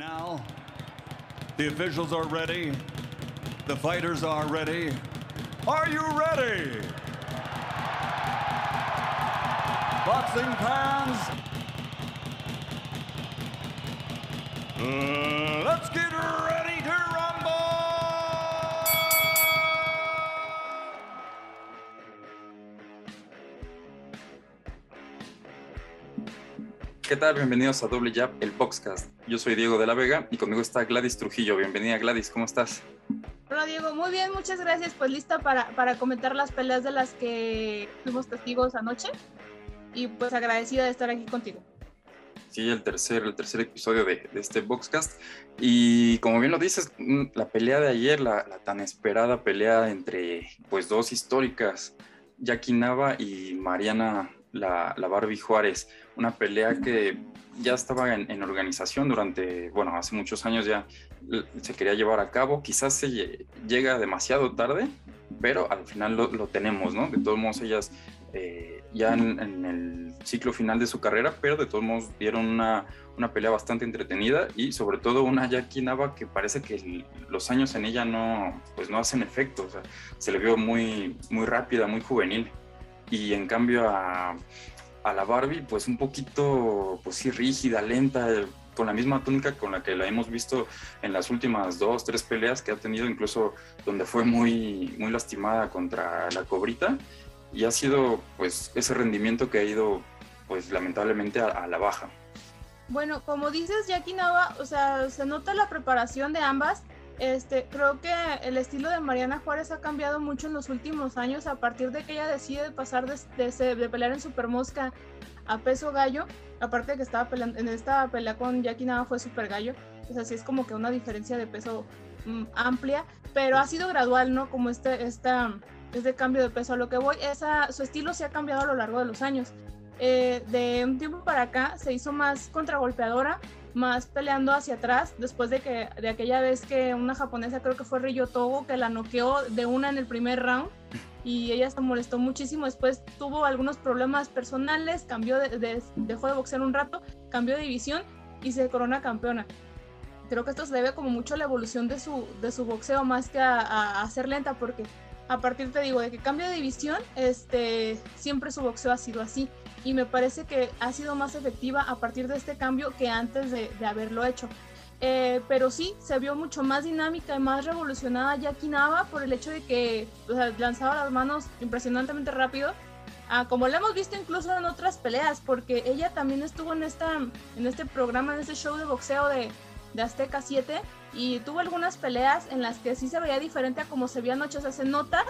now, the officials are ready. The fighters are ready. Are you ready? Boxing fans, uh, let's get ready ¿Qué tal? Bienvenidos a Doble Jab, el Boxcast. Yo soy Diego de la Vega y conmigo está Gladys Trujillo. Bienvenida Gladys, ¿cómo estás? Hola Diego, muy bien, muchas gracias. Pues lista para, para comentar las peleas de las que fuimos testigos anoche y pues agradecida de estar aquí contigo. Sí, el tercer, el tercer episodio de, de este Boxcast. Y como bien lo dices, mm, la pelea de ayer, la, la tan esperada pelea entre pues dos históricas, Jackie Nava y Mariana la, la Barbie Juárez, una pelea que ya estaba en, organización durante, bueno, hace muchos años ya se quería llevar a cabo, quizás se llega demasiado tarde, pero al final lo, tenemos, ¿no? De todos modos, ellas eh, ya en, el ciclo final de su carrera, pero de todos modos dieron una, una pelea bastante entretenida y sobre todo una Jackie Nava que parece que los años en ella no, pues no hacen efecto, o sea, se le vio muy, muy rápida, muy juvenil y en cambio a, a, la Barbie, pues un poquito, pues sí, rígida, lenta, con la misma túnica con la que la hemos visto en las últimas dos, tres peleas que ha tenido, incluso donde fue muy, muy lastimada contra la Cobrita, y ha sido, pues, ese rendimiento que ha ido, pues, lamentablemente a, a la baja. Bueno, como dices, Jackie Nava, o sea, se nota la preparación de ambas, este, creo que el estilo de Mariana Juárez ha cambiado mucho en los últimos años a partir de que ella decide pasar de, pelear en Super Mosca a peso gallo, aparte de que estaba peleando, en esta pelea con Jackie Nava fue Super Gallo, o sea, sí es como que una diferencia de peso mm, amplia, pero ha sido gradual, ¿no? Como este, esta, este cambio de peso. A lo que voy, esa, su estilo se ha cambiado a lo largo de los años. Eh, de un tiempo para acá se hizo más contragolpeadora, más peleando hacia atrás, después de que de aquella vez que una japonesa, creo que fue Ryo Togo, que la noqueó de una en el primer round y ella se molestó muchísimo. Después tuvo algunos problemas personales, cambió de, de, dejó de boxear un rato, cambió de división y se corona campeona. Creo que esto se debe como mucho a la evolución de su, de su boxeo más que a ser lenta, porque a partir, te digo, de que cambia de división, este, siempre su boxeo ha sido así y me parece que ha sido más efectiva a partir de este cambio que antes de, de haberlo hecho. Eh, pero sí, se vio mucho más dinámica y más revolucionada Jackie Nava por el hecho de que o sea, lanzaba las manos impresionantemente rápido, ah, como lo hemos visto incluso en otras peleas, porque ella también estuvo en, esta, en este programa, en este show de boxeo de, de Azteca 7 y tuvo algunas peleas en las que sí se veía diferente a como se veía anoche, o sea, se nota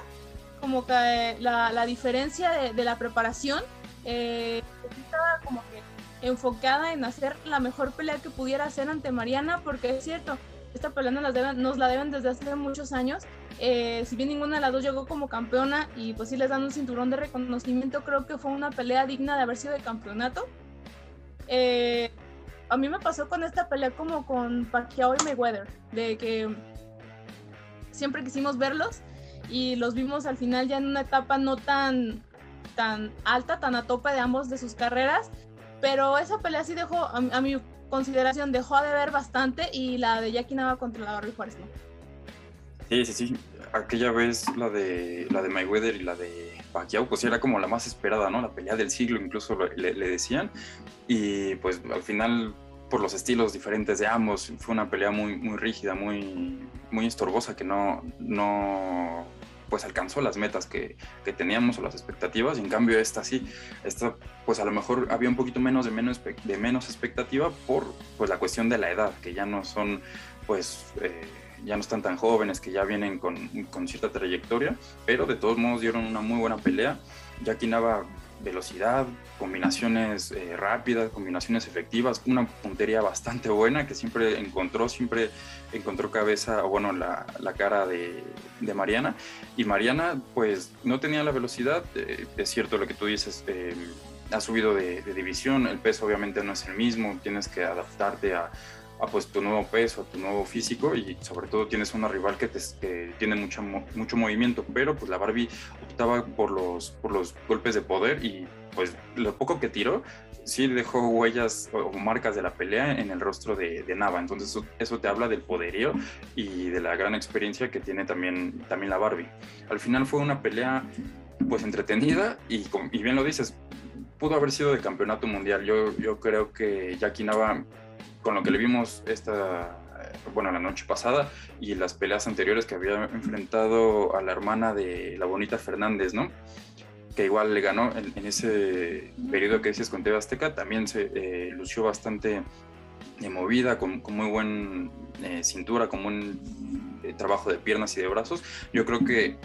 como que la, la diferencia de, de la preparación eh, estaba como que enfocada en hacer la mejor pelea que pudiera hacer ante Mariana, porque es cierto, esta pelea nos la deben, nos la deben desde hace muchos años. Eh, si bien ninguna de las dos llegó como campeona y pues sí les dan un cinturón de reconocimiento, creo que fue una pelea digna de haber sido de campeonato. Eh, a mí me pasó con esta pelea como con Pacquiao y Mayweather, de que siempre quisimos verlos y los vimos al final ya en una etapa no tan tan alta, tan a tope de ambos de sus carreras, pero esa pelea sí dejó, a, a mi consideración, dejó de ver bastante y la de Jackie Nava contra la Barbie Juárez no. Sí, sí, sí. Aquella vez la de la de Mayweather y la de Pacquiao, pues era como la más esperada, ¿no? La pelea del siglo, incluso le, le decían. Y pues al final, por los estilos diferentes de ambos, fue una pelea muy, muy rígida, muy, muy estorbosa que no, no pues alcanzó las metas que, que, teníamos o las expectativas, y en cambio esta sí, esta pues a lo mejor había un poquito menos de menos, de menos expectativa por pues la cuestión de la edad, que ya no son pues eh, ya no están tan jóvenes, que ya vienen con, con, cierta trayectoria, pero de todos modos dieron una muy buena pelea, Jackie Nava velocidad, combinaciones eh, rápidas, combinaciones efectivas, una puntería bastante buena que siempre encontró, siempre encontró cabeza, o bueno, la, la cara de, de, Mariana. Y Mariana, pues no tenía la velocidad, eh, es cierto lo que tú dices, eh, ha subido de, de, división, el peso obviamente no es el mismo, tienes que adaptarte a, a pues tu nuevo peso, tu nuevo físico y sobre todo tienes una rival que, tiene mucho, mucho movimiento, pero pues la Barbie optaba por los, por los golpes de poder y pues lo poco que tiró, sí dejó huellas o marcas de la pelea en el rostro de, Nava. Entonces eso, te habla del poderío y de la gran experiencia que tiene también, también la Barbie. Al final fue una pelea pues entretenida y, y bien lo dices, pudo haber sido de campeonato mundial. Yo, yo creo que Jackie Nava, con lo que le vimos esta, bueno, la noche pasada y las peleas anteriores que había enfrentado a la hermana de la bonita Fernández, ¿no? Que igual le ganó en, ese periodo que dices con TV Azteca, también se eh, lució bastante de movida, con, muy buen eh, cintura, con buen eh, trabajo de piernas y de brazos. Yo creo que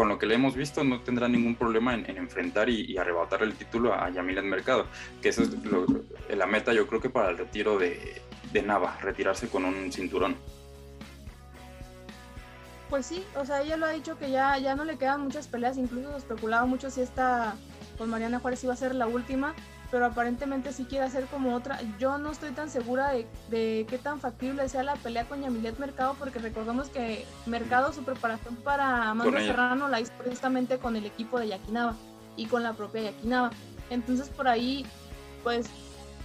con lo que le hemos visto no tendrá ningún problema en, enfrentar y, arrebatar el título a Yamilet Mercado, que esa es la meta yo creo que para el retiro de, de Nava, retirarse con un cinturón. Pues sí, o sea, ella lo ha dicho que ya, ya no le quedan muchas peleas, incluso especulaba mucho si esta con Mariana Juárez iba a ser la última, pero aparentemente sí quiere hacer como otra. Yo no estoy tan segura de, de qué tan factible sea la pelea con Yamilet Mercado, porque recordamos que Mercado su preparación para Amanda Serrano la hizo precisamente con el equipo de Yakinaba y con la propia Yakinaba. Entonces por ahí, pues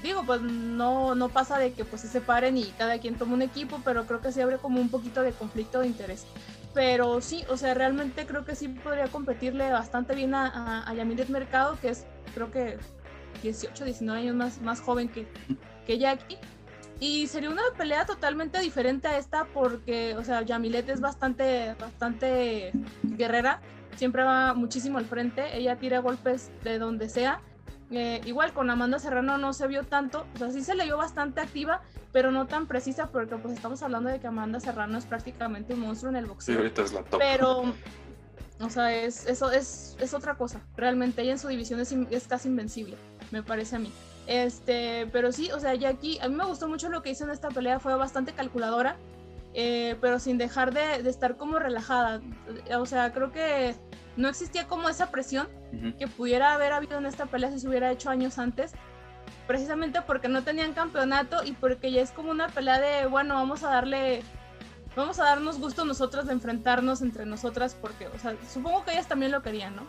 digo, pues no, no pasa de que pues se separen y cada quien tome un equipo, pero creo que sí abre como un poquito de conflicto de interés. Pero sí, o sea, realmente creo que sí podría competirle bastante bien a, a, Yamilet Mercado, que es creo que 18, 19 años más, más joven que, que Jackie. Y sería una pelea totalmente diferente a esta porque, o sea, Yamilet es bastante, bastante guerrera, siempre va muchísimo al frente, ella tira golpes de donde sea eh, igual con Amanda Serrano no se vio tanto, o sea, sí se le vio bastante activa, pero no tan precisa porque pues estamos hablando de que Amanda Serrano es prácticamente un monstruo en el boxeo. Sí, ahorita es la top. Pero, o sea, es, eso es, es otra cosa. Realmente ella en su división es, es casi invencible, me parece a mí. Este, pero sí, o sea, ya aquí, a mí me gustó mucho lo que hizo en esta pelea, fue bastante calculadora, eh, pero sin dejar de, de, estar como relajada. O sea, creo que no existía como esa presión que pudiera haber habido en esta pelea si se hubiera hecho años antes, precisamente porque no tenían campeonato y porque ya es como una pelea de, bueno, vamos a darle, vamos a darnos gusto nosotras de enfrentarnos entre nosotras, porque, o sea, supongo que ellas también lo querían, ¿no?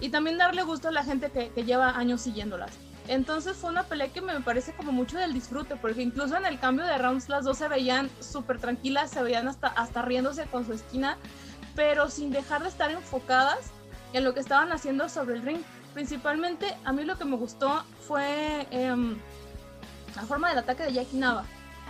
Y también darle gusto a la gente que, que lleva años siguiéndolas. Entonces fue una pelea que me parece como mucho del disfrute, porque incluso en el cambio de rounds las dos se veían súper tranquilas, se veían hasta, hasta riéndose con su esquina pero sin dejar de estar enfocadas en lo que estaban haciendo sobre el ring. Principalmente a mí lo que me gustó fue em, la forma del ataque de Jackie Nava,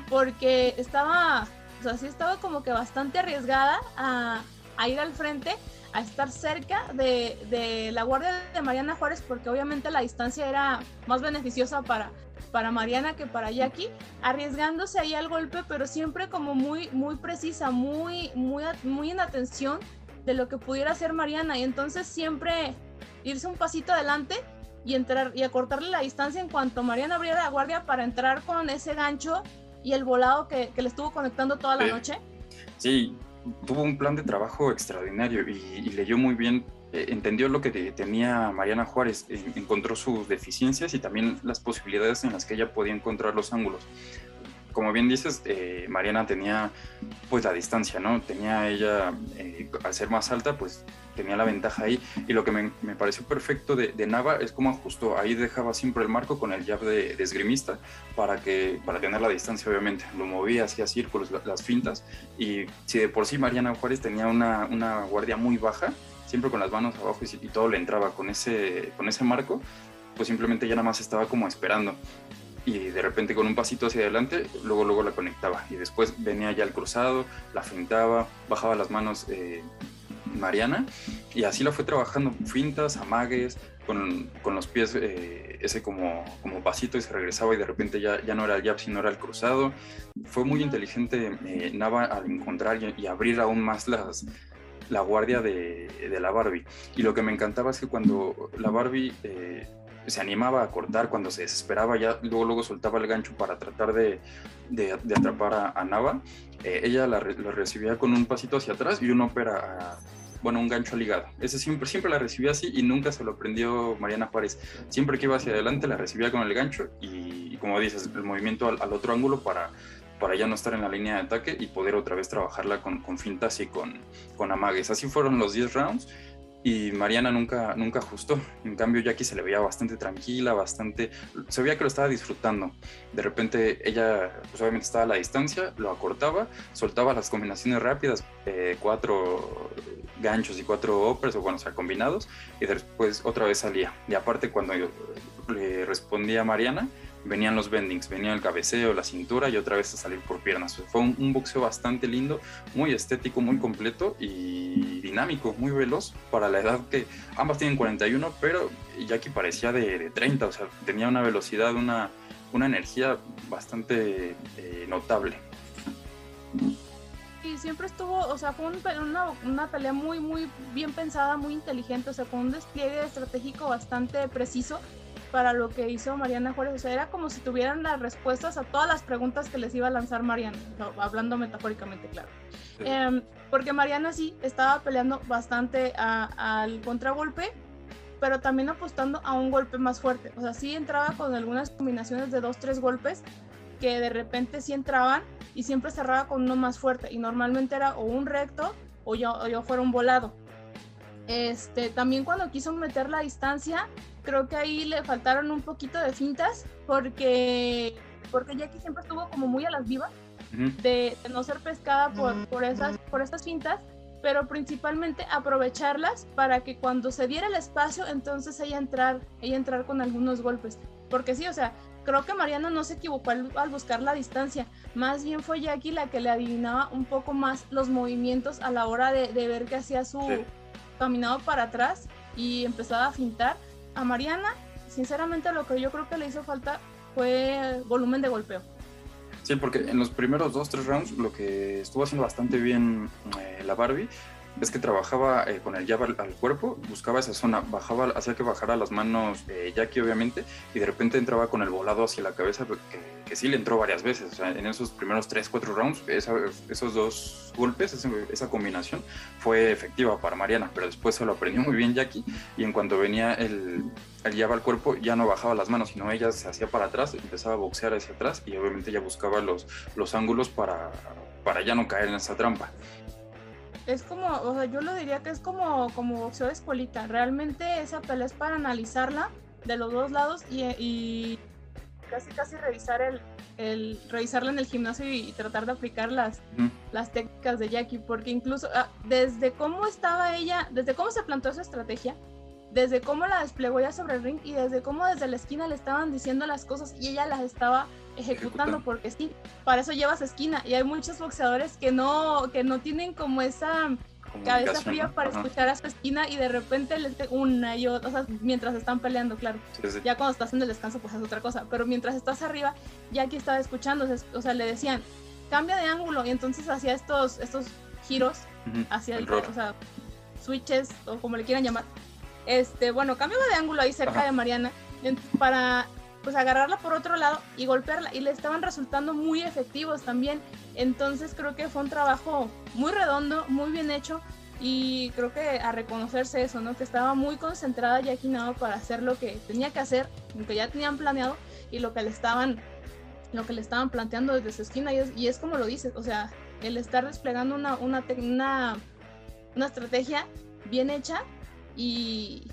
porque estaba, o sea, sí estaba como que bastante arriesgada a, a ir al frente, a estar cerca de, de, la guardia de Mariana Juárez, porque obviamente la distancia era más beneficiosa para, para Mariana que para Jackie, arriesgándose ahí al golpe, pero siempre como muy, muy precisa, muy, muy, muy en atención de lo que pudiera hacer Mariana. Y entonces siempre irse un pasito adelante y entrar y acortarle la distancia en cuanto Mariana abriera la guardia para entrar con ese gancho y el volado que, que le estuvo conectando toda la noche. Sí, tuvo un plan de trabajo extraordinario y, y leyó muy bien eh, entendió lo que tenía Mariana Juárez, encontró sus deficiencias y también las posibilidades en las que ella podía encontrar los ángulos. Como bien dices, eh, Mariana tenía pues la distancia, ¿no? Tenía ella, eh, al ser más alta, pues tenía la ventaja ahí. Y lo que me, pareció perfecto de, Nava es cómo ajustó. Ahí dejaba siempre el marco con el jab de, esgrimista para, que, para tener la distancia, obviamente. Lo movía, hacía círculos, las fintas. Y si de por sí Mariana Juárez tenía una, una guardia muy baja, siempre con las manos abajo y, todo le entraba con ese, con ese marco, pues simplemente ya nada más estaba como esperando. Y de repente con un pasito hacia adelante, luego luego la conectaba. Y después venía ya el cruzado, la fintaba, bajaba las manos eh, Mariana. Y así la fue trabajando, fintas, amagues, con, con los pies eh, ese como, como pasito y se regresaba y de repente ya, ya no era el jab, sino era el cruzado. Fue muy inteligente eh, Nava al encontrar y abrir aún más las, la guardia de, la Barbie. Y lo que me encantaba es que cuando la Barbie eh, se animaba a cortar, cuando se desesperaba, ya luego, luego soltaba el gancho para tratar de, atrapar a, Nava, eh, ella la, recibía con un pasito hacia atrás y uno opera bueno, un gancho ligado. Ese siempre, siempre la recibía así y nunca se lo prendió Mariana Juárez. Siempre que iba hacia adelante la recibía con el gancho y, como dices, el movimiento al, otro ángulo para para ya no estar en la línea de ataque y poder otra vez trabajarla con, con fintas y con, con amagues. Así fueron los 10 rounds. Y Mariana nunca, nunca ajustó. En cambio, Jackie se le veía bastante tranquila, bastante, se veía que lo estaba disfrutando. De repente ella, pues obviamente estaba a la distancia, lo acortaba, soltaba las combinaciones rápidas, eh, cuatro ganchos y cuatro uppers, o bueno, o sea, combinados, y después otra vez salía. Y aparte cuando yo le respondía a Mariana, venían los bendings, venía el cabeceo, la cintura y otra vez a salir por piernas. Fue un, boxeo bastante lindo, muy estético, muy completo y dinámico, muy veloz para la edad que ambas tienen 41, pero Jackie parecía de, 30, o sea, tenía una velocidad, una, una energía bastante eh, notable. Y siempre estuvo, o sea, fue una, una pelea muy, muy bien pensada, muy inteligente, o sea, con un despliegue estratégico bastante preciso para lo que hizo Mariana Juárez. O sea, era como si tuvieran las respuestas a todas las preguntas que les iba a lanzar Mariana, hablando metafóricamente, claro. Em, porque Mariana sí estaba peleando bastante al contragolpe, pero también apostando a un golpe más fuerte. O sea, sí entraba con algunas combinaciones de dos, tres golpes que de repente sí entraban y siempre cerraba con uno más fuerte. Y normalmente era o un recto o yo, o yo fuera un volado. Este, también cuando quiso meter la distancia, creo que ahí le faltaron un poquito de fintas porque, porque Jackie siempre estuvo como muy a las vivas de, no ser pescada por, por, esas, por esas fintas, pero principalmente aprovecharlas para que cuando se diera el espacio, entonces ella entrar, ella entrar con algunos golpes. Porque sí, o sea, creo que Mariana no se equivocó al, buscar la distancia, más bien fue Jackie la que le adivinaba un poco más los movimientos a la hora de, ver que hacía su caminado para atrás y empezaba a fintar a Mariana, sinceramente lo que yo creo que le hizo falta fue volumen de golpeo. Sí, porque en los primeros dos, tres rounds lo que estuvo haciendo bastante bien eh, la Barbie es que trabajaba eh, con el jab al, cuerpo, buscaba esa zona, bajaba, hacía que bajara las manos Jackie obviamente, y de repente entraba con el volado hacia la cabeza, que, que sí le entró varias veces, en esos primeros 3, 4 rounds, esos dos golpes, esa, combinación fue efectiva para Mariana, pero después se lo aprendió muy bien Jackie, y en cuanto venía el, el jab al cuerpo, ya no bajaba las manos, sino ella se hacía para atrás, empezaba a boxear hacia atrás, y obviamente ya buscaba los, los ángulos para, para ya no caer en esa trampa es como, o sea, yo lo diría que es como, como boxeo de escuelita. Realmente esa pelea es para analizarla de los dos lados y, casi casi revisar el, el, revisarla en el gimnasio y, tratar de aplicar las, las técnicas de Jackie, porque incluso ah, desde cómo estaba ella, desde cómo se plantó esa estrategia, desde cómo la desplegó ya sobre el ring y desde cómo desde la esquina le estaban diciendo las cosas y ella las estaba ejecutando porque sí, para eso llevas esquina. Y hay muchos boxeadores que no que no tienen como esa cabeza fría para escuchar a su esquina y de repente les una y otra, o sea, mientras están peleando, claro. Ya cuando estás en el descanso pues es otra cosa, pero mientras estás arriba ya aquí estaba escuchando, o sea, le decían, "Cambia de ángulo" y entonces hacía estos estos giros hacia el, o sea, switches o como le quieran llamar. Este, bueno, cambio de ángulo ahí cerca de Mariana para pues agarrarla por otro lado y golpearla y le estaban resultando muy efectivos también. Entonces creo que fue un trabajo muy redondo, muy bien hecho y creo que a reconocerse eso, ¿no? Que estaba muy concentrada Jackie Nava para hacer lo que tenía que hacer, lo que ya tenían planeado y lo que le estaban lo que le estaban planteando desde su esquina y es, y es como lo dices, o sea, el estar desplegando una, una, una, una estrategia bien hecha y,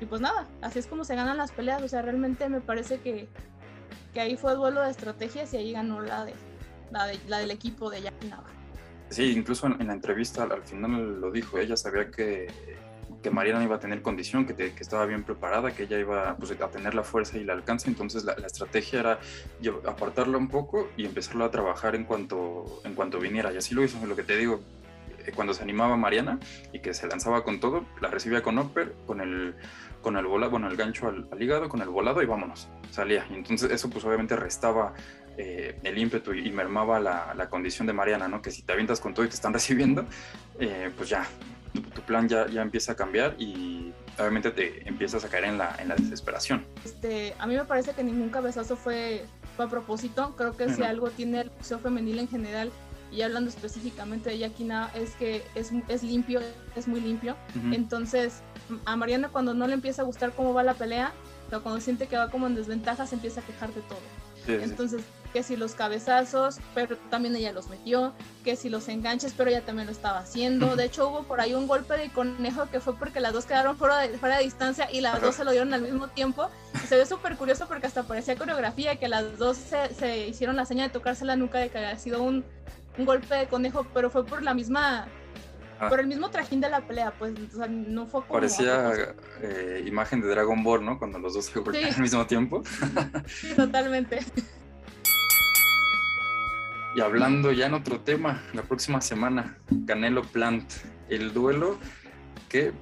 y pues nada, así es como se ganan las peleas. O sea, realmente me parece que, que ahí fue el duelo de estrategias y ahí ganó la, de, la, de, la del equipo de Jackie. Sí, incluso en, la entrevista al, final lo dijo, ella sabía que, que Mariana iba a tener condición, que, que, estaba bien preparada, que ella iba pues, a tener la fuerza y el alcance, entonces la, estrategia era apartarla un poco y empezarlo a trabajar en cuanto, en cuanto viniera, y así lo hizo, lo que te digo, cuando se animaba Mariana y que se lanzaba con todo, la recibía con upper, con el con el volado, bueno, el gancho al, hígado, con el volado y vámonos, salía. Y entonces eso pues obviamente restaba eh, el ímpetu y, mermaba la, la, condición de Mariana, ¿no? Que si te avientas con todo y te están recibiendo, eh, pues ya, tu, plan ya, ya empieza a cambiar y obviamente te empiezas a caer en la, en la desesperación. Este, a mí me parece que ningún cabezazo fue, fue a propósito, creo que si algo tiene el boxeo femenil en general y hablando específicamente de Yakina, es que es, es limpio, es muy limpio. Entonces, a Mariana cuando no le empieza a gustar cómo va la pelea, o cuando siente que va como en desventaja, se empieza a quejar de todo. Entonces, que si los cabezazos, pero también ella los metió, que si los enganches, pero ella también lo estaba haciendo. De hecho, hubo por ahí un golpe de conejo que fue porque las dos quedaron fuera de, fuera de distancia y las dos se lo dieron al mismo tiempo. se ve súper curioso porque hasta parecía coreografía, que las dos se, se, hicieron la seña de tocarse la nuca de que había sido un, un golpe de conejo, pero fue por la misma por el mismo trajín de la pelea, pues no fue como... Parecía eh, imagen de Dragon Ball, ¿no? Cuando los dos se golpean al mismo tiempo. sí, totalmente. Y hablando ya en otro tema, la próxima semana, Canelo Plant, el duelo que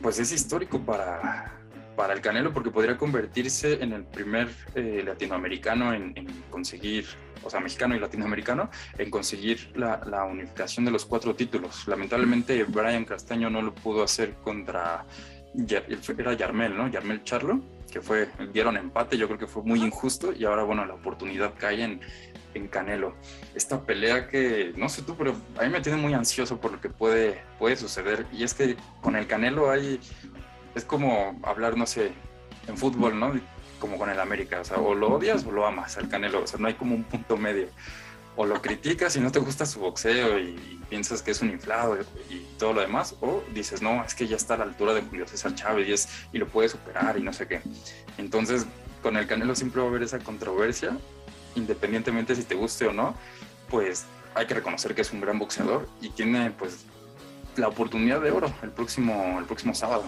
pues es histórico para, para el Canelo porque podría convertirse en el primer eh, latinoamericano en, conseguir, o sea, mexicano y latinoamericano, en conseguir la, la, unificación de los cuatro títulos. Lamentablemente Brian Castaño no lo pudo hacer contra, era Yarmel, ¿no? Yarmel Charlo, que fue, dieron empate, yo creo que fue muy injusto y ahora, bueno, la oportunidad cae en, en Canelo. Esta pelea que, no sé tú, pero a mí me tiene muy ansioso por lo que puede, puede suceder. Y es que con el Canelo hay es como hablar, no sé, en fútbol, ¿no? Como con el América, o sea, o lo odias o lo amas al Canelo, o sea, no hay como un punto medio. O lo criticas y no te gusta su boxeo y, piensas que es un inflado y, todo lo demás, o dices, no, es que ya está a la altura de Julio César Chávez y, es, y lo puede superar y no sé qué. Entonces, con el Canelo siempre va a haber esa controversia, independientemente si te guste o no, pues hay que reconocer que es un gran boxeador y tiene pues la oportunidad de oro el próximo, el próximo sábado.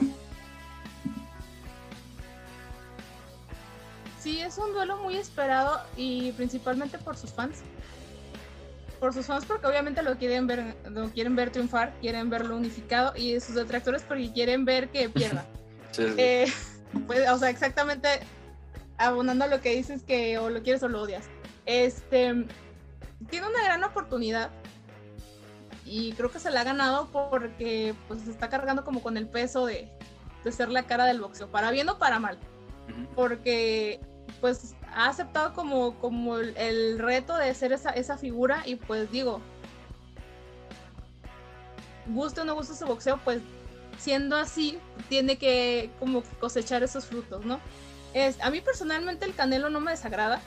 Sí, es un duelo muy esperado y principalmente por sus fans. Por sus fans porque obviamente lo quieren ver, lo quieren ver triunfar, quieren verlo unificado y sus detractores porque quieren ver que pierda. Eh, pues, o sea, exactamente abonando a lo que dices que o lo quieres o lo odias. Este tiene una gran oportunidad y creo que se la ha ganado porque pues se está cargando como con el peso de, de ser la cara del boxeo, para bien o para mal. Porque pues ha aceptado como, como el, reto de ser esa, esa figura y pues digo, guste o no guste su boxeo, pues siendo así, tiene que como cosechar esos frutos, ¿no? Es, a mí personalmente el Canelo no me desagrada.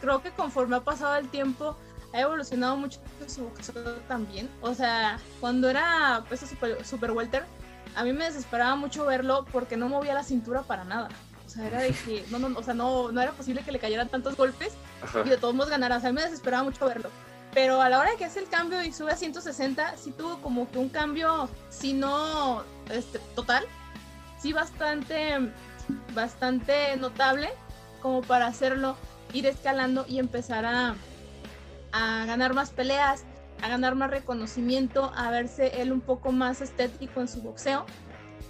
Creo que conforme ha pasado el tiempo, ha evolucionado mucho su boxeo también. O sea, cuando era super, super welter, a mí me desesperaba mucho verlo porque no movía la cintura para nada. O sea, era de que no, no, o sea, no, no era posible que le cayeran tantos golpes y de todos modos ganara. O sea, me desesperaba mucho verlo. Pero a la hora de que hace el cambio y sube a 160, sí tuvo como que un cambio, si no este, total, sí bastante, bastante notable como para hacerlo, ir escalando y empezar a, a ganar más peleas, a ganar más reconocimiento, a verse él un poco más estético en su boxeo.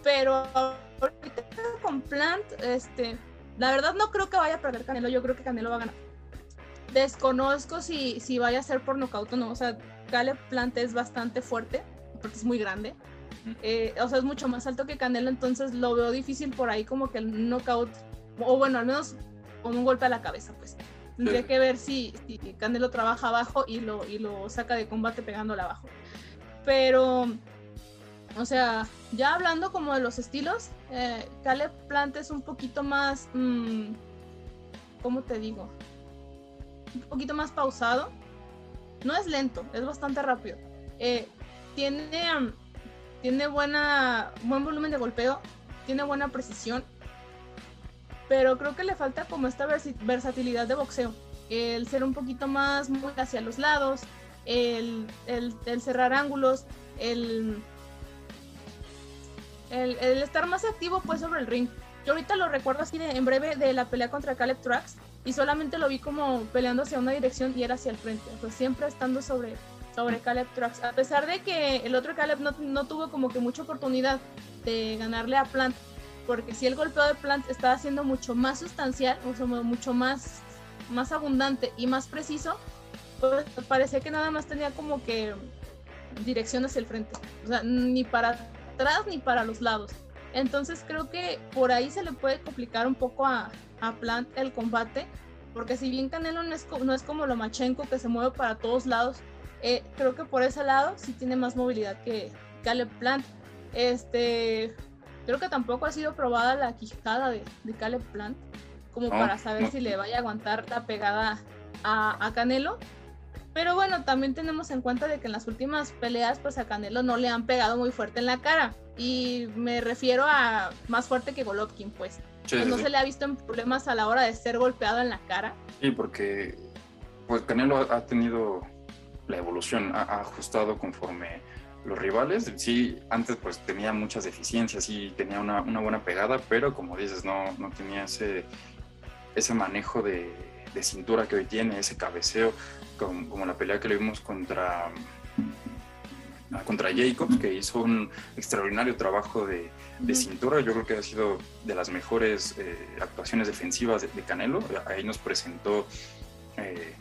Pero ahorita con Plant, este, la verdad no creo que vaya a perder Canelo, yo creo que Canelo va a ganar. Desconozco si, si vaya a ser por nocaut o no, o sea, Caleb Plant es bastante fuerte, porque es muy grande. Eh, o sea, es mucho más alto que Canelo, entonces lo veo difícil por ahí como que el knockout, o bueno, al menos con un golpe a la cabeza, pues. Tendría que ver si, si, Canelo trabaja abajo y lo, y lo saca de combate pegándole abajo. Pero o sea, ya hablando como de los estilos, eh, Caleb Plant es un poquito más, mm, ¿cómo te digo? Un poquito más pausado. No es lento, es bastante rápido. Eh, tiene, tiene buena, buen volumen de golpeo, tiene buena precisión, pero creo que le falta como esta versatilidad de boxeo. El ser un poquito más muy hacia los lados, el, el cerrar ángulos, el el, estar más activo pues sobre el ring. Yo ahorita lo recuerdo así de, en breve de la pelea contra Caleb Trax y solamente lo vi como peleando hacia una dirección y era hacia el frente, o siempre estando sobre, sobre Caleb Trax, a pesar de que el otro Caleb no, no tuvo como que mucha oportunidad de ganarle a Plant, porque si el golpeo de Plant estaba siendo mucho más sustancial, sea, mucho más, más abundante y más preciso, pues parecía que nada más tenía como que dirección hacia el frente, o sea, ni para ni para los lados. Entonces creo que por ahí se le puede complicar un poco a, a Plant el combate, porque si bien Canelo no es, no es como Lomachenko que se mueve para todos lados, eh, creo que por ese lado sí tiene más movilidad que Caleb Plant. Este, creo que tampoco ha sido probada la quijada de, de Caleb Plant, como para saber si le vaya a aguantar la pegada a, a Canelo. Pero bueno, también tenemos en cuenta de que en las últimas peleas, pues a Canelo no le han pegado muy fuerte en la cara. Y me refiero a más fuerte que Golovkin, pues. Sí, Pues no sí. se le ha visto en problemas a la hora de ser golpeado en la cara. Sí, porque pues Canelo ha, tenido la evolución, ha, ha ajustado conforme los rivales. Sí, antes pues tenía muchas deficiencias y tenía una, una buena pegada, pero como dices, no, no tenía ese, ese manejo de, de cintura que hoy tiene, ese cabeceo, como, como la pelea que le vimos contra, contra Jacobs, que hizo un extraordinario trabajo de, de cintura. Yo creo que ha sido de las mejores eh, actuaciones defensivas de, de Canelo. Ahí nos presentó eh,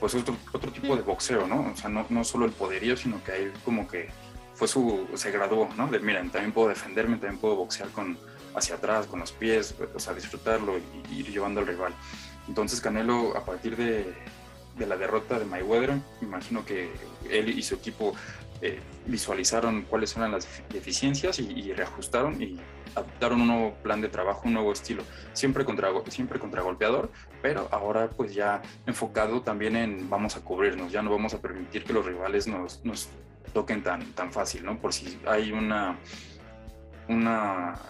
pues otro, otro tipo de boxeo, ¿no? O sea, no, no solo el poderío, sino que ahí como que fue su, se graduó, ¿no? De miren, también puedo defenderme, también puedo boxear con, hacia atrás, con los pies, o sea, disfrutarlo y, y ir llevando al rival. Entonces Canelo, a partir de, de la derrota de Mayweather, me imagino que él y su equipo eh, visualizaron cuáles eran las deficiencias y, reajustaron y adoptaron un nuevo plan de trabajo, un nuevo estilo, siempre contra, siempre contra golpeador, pero ahora pues ya enfocado también en vamos a cubrirnos, ya no vamos a permitir que los rivales nos, nos toquen tan, tan fácil, ¿no? Por si hay una, una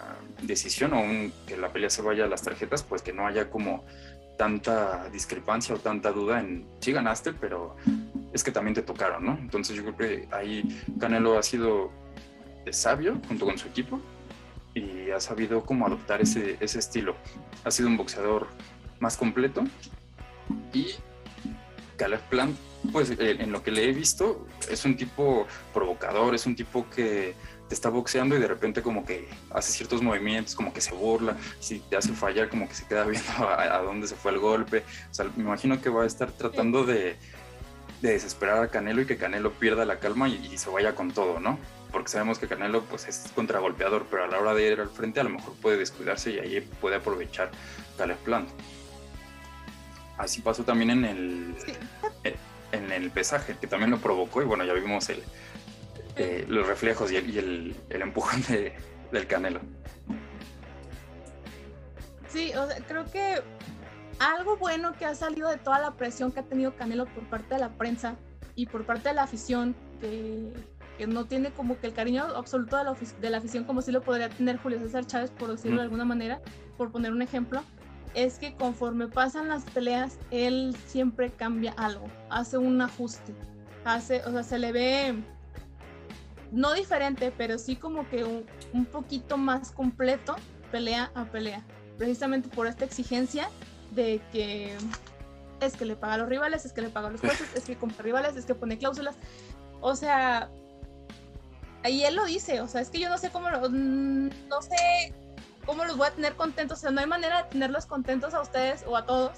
decisión o un, que la pelea se vaya a las tarjetas, pues que no haya como tanta discrepancia o tanta duda en sí ganaste, pero es que también te tocaron, ¿no? Entonces yo creo que ahí Canelo ha sido sabio junto con su equipo y ha sabido cómo adoptar ese, ese estilo. Ha sido un boxeador más completo y Caleb Plant, pues eh, en lo que le he visto, es un tipo provocador, es un tipo que te está boxeando y de repente como que hace ciertos movimientos, como que se burla, si te hace fallar como que se queda viendo a, a dónde se fue el golpe. O sea, me imagino que va a estar tratando de, de desesperar a Canelo y que Canelo pierda la calma y, y se vaya con todo, ¿no? Porque sabemos que Canelo pues es contragolpeador, pero a la hora de ir al frente a lo mejor puede descuidarse y ahí puede aprovechar Caleb Plant. Así pasó también en el, Sí. en el pesaje, que también lo provocó y bueno, ya vimos el, eh, los reflejos y el, y el, el empujón de, del Canelo. Sí, o sea, creo que algo bueno que ha salido de toda la presión que ha tenido Canelo por parte de la prensa y por parte de la afición, que, que no tiene como que el cariño absoluto de la, de la afición como si lo podría tener Julio César Chávez, por decirlo de alguna manera, por poner un ejemplo, es que conforme pasan las peleas, él siempre cambia algo, hace un ajuste, hace, o sea, se le ve no diferente, pero sí como que un, un poquito más completo pelea a pelea precisamente por esta exigencia de que es que le paga a los rivales, es que le paga a los jueces, es que compra rivales, es que pone cláusulas. O sea, ahí él lo dice, o sea, es que yo no sé cómo, lo- mm, no sé cómo los voy a tener contentos, o sea, no hay manera de tenerlos contentos a ustedes o a todos,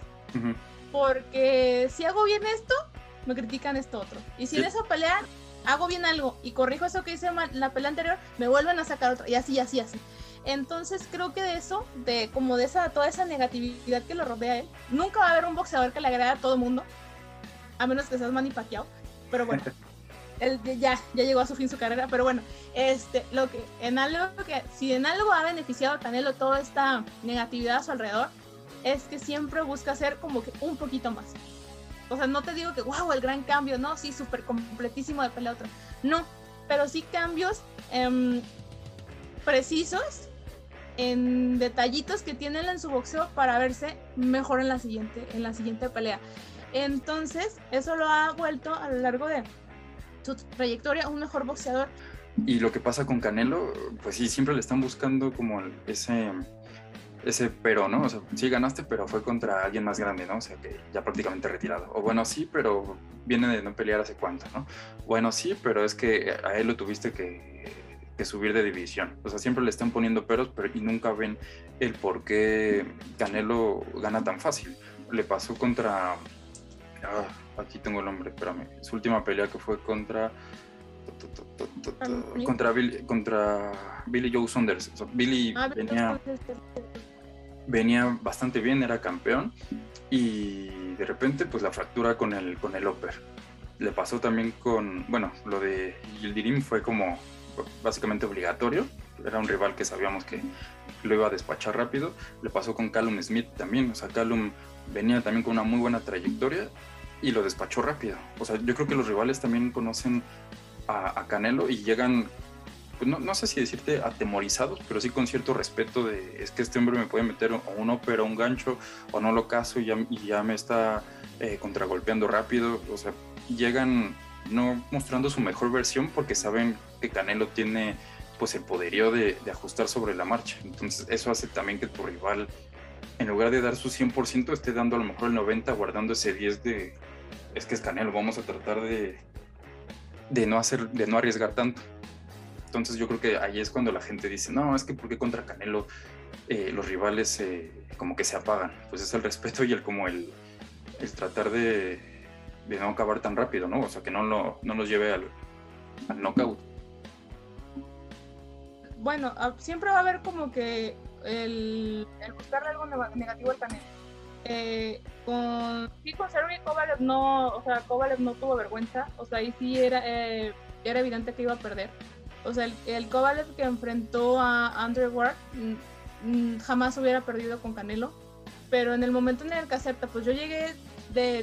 porque si hago bien esto, me critican esto otro. Y si en esa pelea hago bien algo y corrijo eso que hice mal en la pelea anterior, me vuelven a sacar otro, y así, así, así. Entonces creo que de eso, de como de esa, toda esa negatividad que lo rodea a él, nunca va a haber un boxeador que le agrade a todo mundo, a menos que seas Manny Pacquiao, pero bueno, él ya, ya llegó a su fin su carrera, pero bueno, este, lo que, en algo que, si en algo ha beneficiado a Canelo toda esta negatividad a su alrededor, es que siempre busca hacer como que un poquito más. O sea, no te digo que, wow, el gran cambio, no, sí, súper completísimo de pelea a otra. No, pero sí cambios em, precisos en detallitos que tiene en su boxeo para verse mejor en la siguiente, en la siguiente pelea. Entonces, eso lo ha vuelto a lo largo de su trayectoria un mejor boxeador. Y lo que pasa con Canelo, pues sí, siempre le están buscando como ese, ese pero, ¿no? O sea, sí ganaste, pero fue contra alguien más grande, ¿no? O sea, que ya prácticamente retirado. O bueno, sí, pero viene de no pelear hace cuánto, ¿no? Bueno, sí, pero es que a él lo tuviste que, que subir de división. O sea, siempre le están poniendo peros, pero y nunca ven el por qué Canelo gana tan fácil. Le pasó contra... ah, aquí tengo el nombre, espérame. Su última pelea que fue contra... Contra Billy, contra Billy Joe Saunders. O sea, Billy Ah, venía, venía bastante bien, era campeón y de repente pues la fractura con el, con el upper. Le pasó también con, bueno, lo de Yildirim fue como básicamente obligatorio era un rival que sabíamos que lo iba a despachar rápido. Le pasó con Callum Smith también, o sea, Callum venía también con una muy buena trayectoria y lo despachó rápido. O sea, yo creo que los rivales también conocen a, Canelo y llegan, pues no, no, sé si decirte atemorizados, pero sí con cierto respeto de es que este hombre me puede meter un ópera, un gancho, o no lo caso y ya, y ya me está eh, contragolpeando rápido. O sea, llegan no mostrando su mejor versión porque saben que Canelo tiene pues el poderío de, de, ajustar sobre la marcha. Entonces eso hace también que tu rival, en lugar de dar su 100%, esté dando a lo mejor el 90%, guardando ese 10% de, es que es Canelo, vamos a tratar de, de, no, hacer, de no arriesgar tanto. Entonces yo creo que ahí es cuando la gente dice, no, es que porque contra Canelo eh, los rivales eh, como que se apagan. Pues es el respeto y el como el, el tratar de, de, no acabar tan rápido, ¿no? O sea, que no, lo, no nos lleve al, al knockout. Bueno, ah, siempre va a haber como que el, el buscarle algo negativo al Canelo eh, con, sí, con Sergey Kovalev no, o sea, Kovalev no tuvo vergüenza, o sea, ahí sí era, eh, era evidente que iba a perder. O sea, el, el Kovalev que enfrentó a Andrew Ward mm, mm, jamás hubiera perdido con Canelo, pero en el momento en el que acepta, pues yo llegué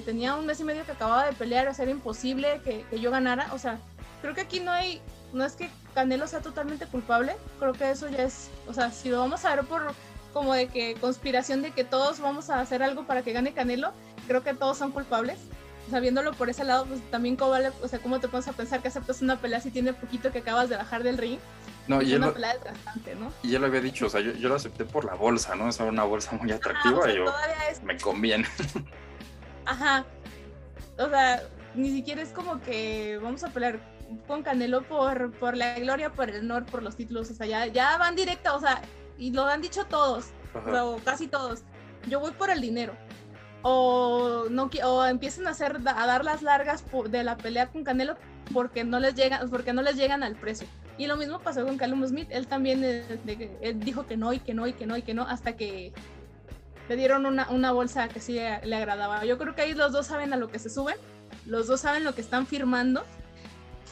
tenía un mes y medio que acababa de pelear, o sea, era imposible que, que yo ganara, o sea, creo que aquí no hay, no es que Canelo sea totalmente culpable, creo que eso ya es, o sea, si lo vamos a ver por como de que conspiración de que todos vamos a hacer algo para que gane Canelo, creo que todos son culpables. O sea, viéndolo por ese lado, pues también Kovalev, o sea, ¿cómo te pones a pensar que aceptas una pelea si tiene poquito que acabas de bajar del ring? No, y es una lo, ¿no? Y ya lo había dicho, o sea, yo, yo lo acepté por la bolsa, ¿no? Es una bolsa muy atractiva o sea, y yo, es... me conviene. Ajá. O sea, ni siquiera es como que vamos a pelear con Canelo por, por la gloria, por el honor, por los títulos, o sea, ya, ya van directa, o sea, y lo han dicho todos, o casi todos. Yo voy por el dinero. O no o empiezan a hacer a dar las largas de la pelea con Canelo porque no les llegan porque no les llegan al precio. Y lo mismo pasó con Callum Smith, él también él dijo que no y que no y que no y que no hasta que le dieron una, una bolsa que sí le agradaba. Yo creo que ahí los dos saben a lo que se suben, los dos saben lo que están firmando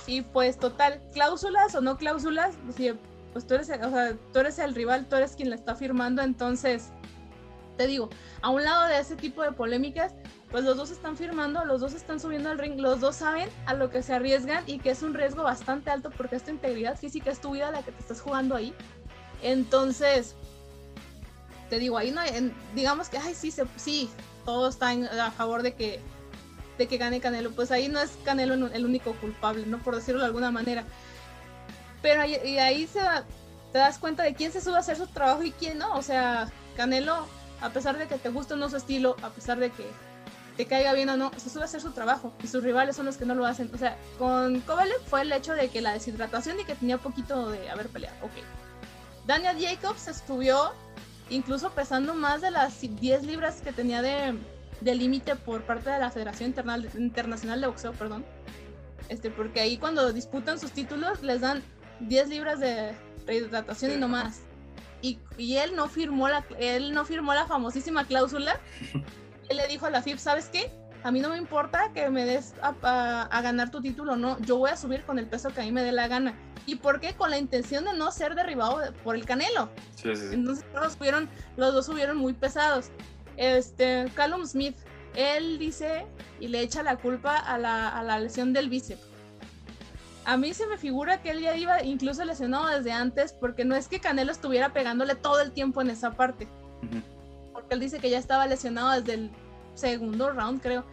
y pues total, cláusulas o no cláusulas, pues tú eres, o sea, tú eres el rival, tú eres quien la está firmando, entonces, te digo, a un lado de ese tipo de polémicas, pues los dos están firmando, los dos están subiendo al ring, los dos saben a lo que se arriesgan y que es un riesgo bastante alto porque es tu integridad física, es tu vida la que te estás jugando ahí. Entonces, te digo, ahí no hay, digamos que, ay, sí, se, sí, todo está a favor de que, de que gane Canelo, pues ahí no es Canelo el único culpable, ¿no? Por decirlo de alguna manera. Pero ahí, y ahí se te das cuenta de quién se sube a hacer su trabajo y quién no. O sea, Canelo, a pesar de que te guste o no su estilo, a pesar de que te caiga bien o no, se sube a hacer su trabajo y sus rivales son los que no lo hacen. O sea, con Kovalev fue el hecho de que la deshidratación y que tenía poquito de haber peleado. Ok. Daniel Jacobs estuvo incluso pesando más de las 10 libras que tenía de, de límite por parte de la Federación Internacional de Boxeo, perdón. Este, porque ahí cuando disputan sus títulos les dan 10 libras de rehidratación y no más. Y, y, él no firmó la él no firmó la famosísima cláusula. él le dijo a la FIB, ¿sabes qué? A mí no me importa que me des a, a, ganar tu título, no, yo voy a subir con el peso que a mí me dé la gana. ¿Y por qué? Con la intención de no ser derribado por el Canelo. Sí, sí, sí. Entonces los, subieron, los dos subieron muy pesados. Este, Callum Smith, él dice y le echa la culpa a la, a la lesión del bíceps a mí se me figura que él ya iba incluso lesionado desde antes, porque no es que Canelo estuviera pegándole todo el tiempo en esa parte. Porque él dice que ya estaba lesionado desde el segundo round, creo.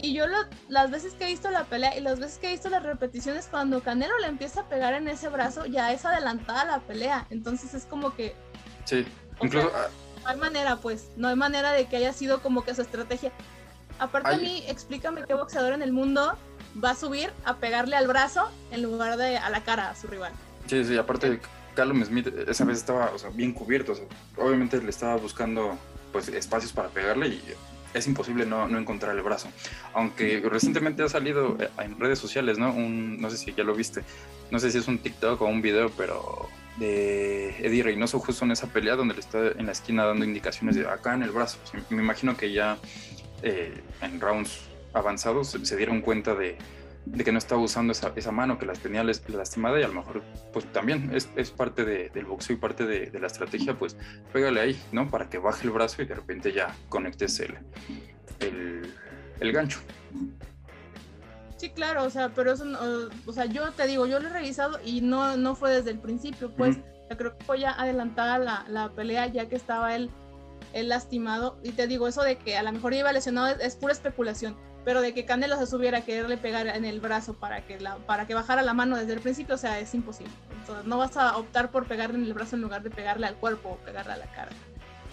Y yo las veces que he visto la pelea y las veces que he visto las repeticiones, cuando Canelo le empieza a pegar en ese brazo, ya es adelantada la pelea. Entonces es como que... Sí, incluso... Sea, no hay manera, pues, no hay manera de que haya sido como que su estrategia. Aparte a mí, explícame qué boxeador en el mundo va a subir a pegarle al brazo en lugar de a la cara a su rival. Sí, sí, aparte Callum Smith esa vez estaba o sea, bien cubierto, o sea, obviamente le estaba buscando pues espacios para pegarle y es imposible no, no encontrar el brazo. Aunque recientemente ha salido eh, en redes sociales, ¿no? Un, no sé si ya lo viste, no sé si es un TikTok o un video, pero de Eddie Reynoso justo en esa pelea donde le está en la esquina dando indicaciones de acá en el brazo. O sea, me imagino que ya eh, en rounds avanzados se, dieron cuenta de, de que no estaba usando esa, esa mano que las tenía lastimada y a lo mejor pues también es, es parte de, del boxeo y parte de, de, la estrategia, pues pégale ahí, ¿no? Para que baje el brazo y de repente ya conectes el, el, el gancho. Sí, claro, o sea, pero eso, o sea, yo te digo, yo lo he revisado y no, no fue desde el principio, pues, creo que fue ya adelantada la, la, pelea ya que estaba él, él lastimado, y te digo, eso de que a lo mejor iba lesionado es, es pura especulación, pero de que Canelo se subiera a quererle pegar en el brazo para que, para que bajara la mano desde el principio, o sea, es imposible. Entonces, no vas a optar por pegarle en el brazo en lugar de pegarle al cuerpo o pegarle a la cara.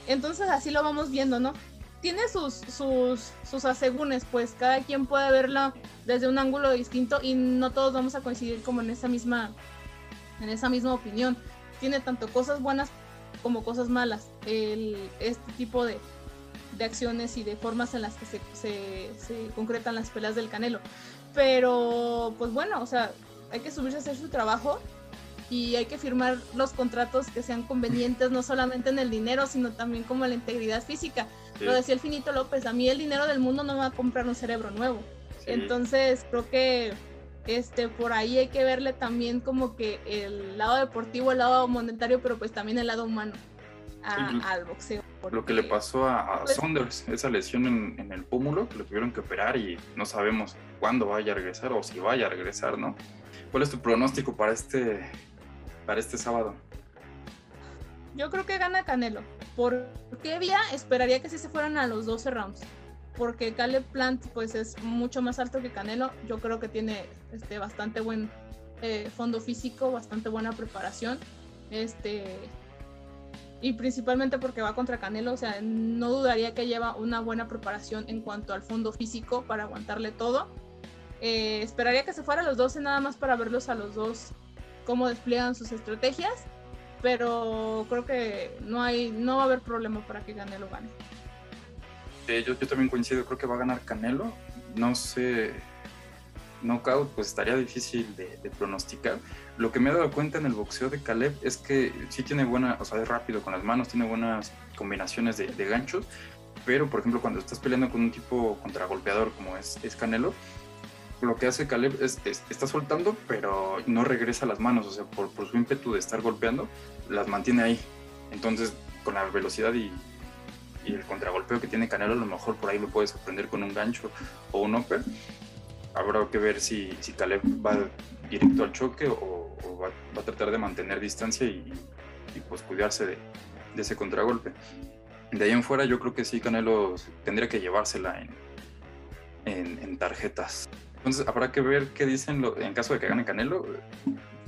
Entonces así lo vamos viendo, ¿no? Tiene sus, sus, sus asegúnes, pues cada quien puede verlo desde un ángulo distinto y no todos vamos a coincidir como en esa misma, en esa misma opinión. Tiene tanto cosas buenas como cosas malas. El, este tipo de, de acciones y de formas en las que se, se, se, concretan las peleas del Canelo. Pero, pues bueno, o sea, hay que subirse a hacer su trabajo y hay que firmar los contratos que sean convenientes, no solamente en el dinero, sino también como en la integridad física. Sí. Lo decía el Finito López, a mí el dinero del mundo no me va a comprar un cerebro nuevo. Sí. Entonces, creo que este por ahí hay que verle también como que el lado deportivo, el lado monetario, pero pues también el lado humano a, al boxeo. Porque, lo que le pasó a, a pues, Saunders, esa lesión en, en, el pómulo, que lo tuvieron que operar y no sabemos cuándo vaya a regresar o si vaya a regresar, ¿no? ¿Cuál es tu pronóstico para este, para este sábado? Yo creo que gana Canelo. ¿Por qué vía? Esperaría que sí se fueran a los 12 rounds. Porque Caleb Plant pues es mucho más alto que Canelo. Yo creo que tiene este, bastante buen eh, fondo físico, bastante buena preparación. Este, y principalmente porque va contra Canelo, o sea, no dudaría que lleva una buena preparación en cuanto al fondo físico para aguantarle todo. Eh, esperaría que se fuera a los 12 nada más para verlos a los dos cómo despliegan sus estrategias, pero creo que no hay no va a haber problema para que Canelo gane. Eh, yo, yo también coincido, creo que va a ganar Canelo. No sé, knockout, pues estaría difícil de, pronosticar. Lo que me he dado cuenta en el boxeo de Caleb es que sí tiene buena, o sea, es rápido con las manos, tiene buenas combinaciones de, de ganchos, pero por ejemplo cuando estás peleando con un tipo contragolpeador como es, es Canelo, lo que hace Caleb es, es, está soltando, pero no regresa las manos, o sea, por, por, su ímpetu de estar golpeando, las mantiene ahí. Entonces, con la velocidad y, y, el contragolpeo que tiene Canelo, a lo mejor por ahí lo puede sorprender con un gancho o un upper. Habrá que ver si, si Caleb va directo al choque o, o va, va, a tratar de mantener distancia y, y pues cuidarse de, de, ese contragolpe. De ahí en fuera, yo creo que sí, Canelo tendría que llevársela en, en, en tarjetas. Entonces habrá que ver qué dicen lo, en caso de que gane Canelo,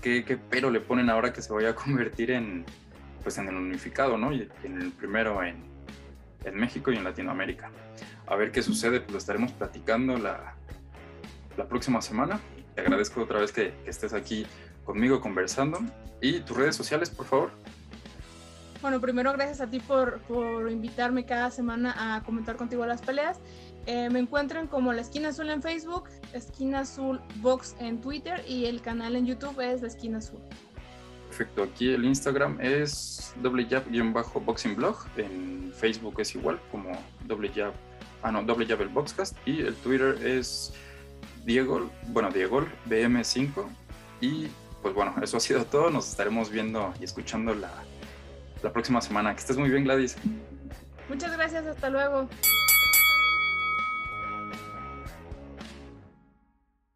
qué, qué, pero le ponen ahora que se vaya a convertir en, pues en el unificado, ¿no? Y en el primero en, en México y en Latinoamérica. A ver qué sucede, pues lo estaremos platicando la, la próxima semana. Te agradezco otra vez que, que estés aquí conmigo conversando. ¿Y tus redes sociales, por favor? Bueno, primero gracias a ti por, por invitarme cada semana a comentar contigo las peleas. Eh, me encuentran como La Esquina Azul en Facebook, Esquina Azul Box en Twitter y el canal en YouTube es La Esquina Azul. Perfecto, aquí el Instagram es doble jab-boxing blog, en Facebook es igual como doble jab, ah no, doble jab el boxcast y el Twitter es Diego, bueno, Diego BM5 y pues bueno, eso ha sido todo, nos estaremos viendo y escuchando la, la próxima semana. Que estés muy bien Gladys. Muchas gracias, hasta luego.